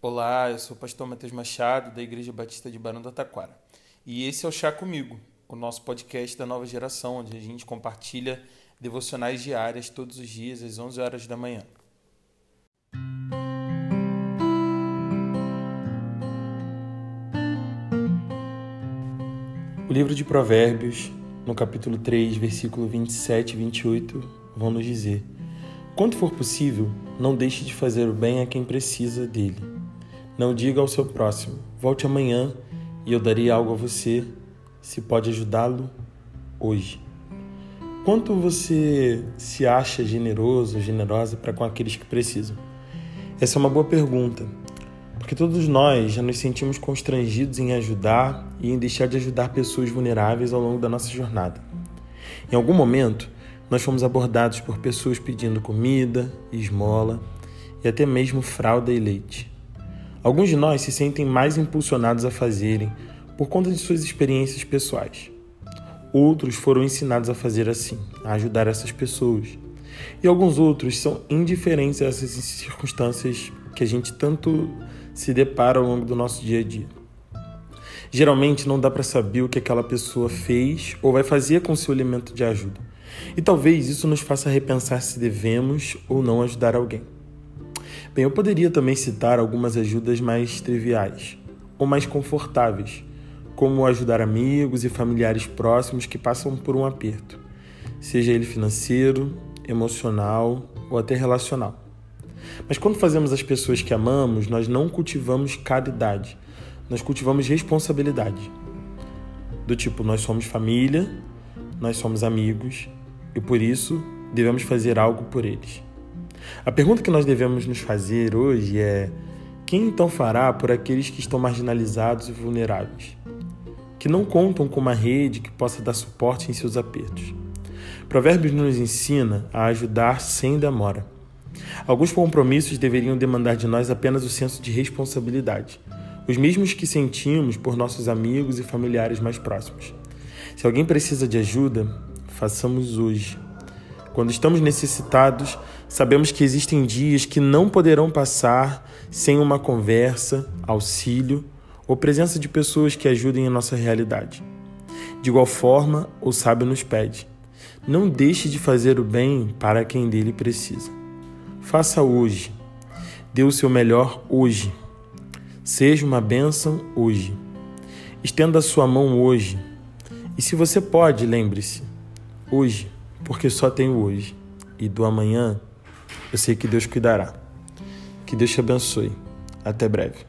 Olá, eu sou o pastor Matheus Machado, da Igreja Batista de Barão do Taquara. E esse é o Chá Comigo, o nosso podcast da nova geração, onde a gente compartilha devocionais diárias todos os dias às 11 horas da manhã. O livro de Provérbios, no capítulo 3, versículo 27 e 28, vão nos dizer: Quanto for possível, não deixe de fazer o bem a quem precisa dele não diga ao seu próximo: volte amanhã e eu darei algo a você, se pode ajudá-lo hoje. Quanto você se acha generoso, generosa para com aqueles que precisam? Essa é uma boa pergunta, porque todos nós já nos sentimos constrangidos em ajudar e em deixar de ajudar pessoas vulneráveis ao longo da nossa jornada. Em algum momento, nós fomos abordados por pessoas pedindo comida, esmola e até mesmo fralda e leite. Alguns de nós se sentem mais impulsionados a fazerem por conta de suas experiências pessoais. Outros foram ensinados a fazer assim, a ajudar essas pessoas. E alguns outros são indiferentes a essas circunstâncias que a gente tanto se depara ao longo do nosso dia a dia. Geralmente não dá para saber o que aquela pessoa fez ou vai fazer com seu elemento de ajuda. E talvez isso nos faça repensar se devemos ou não ajudar alguém. Bem, eu poderia também citar algumas ajudas mais triviais ou mais confortáveis, como ajudar amigos e familiares próximos que passam por um aperto, seja ele financeiro, emocional ou até relacional. Mas quando fazemos as pessoas que amamos, nós não cultivamos caridade, nós cultivamos responsabilidade. Do tipo, nós somos família, nós somos amigos e por isso devemos fazer algo por eles. A pergunta que nós devemos nos fazer hoje é: quem então fará por aqueles que estão marginalizados e vulneráveis, que não contam com uma rede que possa dar suporte em seus apertos? Provérbios nos ensina a ajudar sem demora. Alguns compromissos deveriam demandar de nós apenas o senso de responsabilidade, os mesmos que sentimos por nossos amigos e familiares mais próximos. Se alguém precisa de ajuda, façamos hoje. Quando estamos necessitados, sabemos que existem dias que não poderão passar sem uma conversa, auxílio ou presença de pessoas que ajudem em nossa realidade. De igual forma, o sábio nos pede: não deixe de fazer o bem para quem dele precisa. Faça hoje. Dê o seu melhor hoje. Seja uma bênção hoje. Estenda a sua mão hoje. E se você pode, lembre-se: hoje porque só tenho hoje. E do amanhã, eu sei que Deus cuidará. Que Deus te abençoe. Até breve.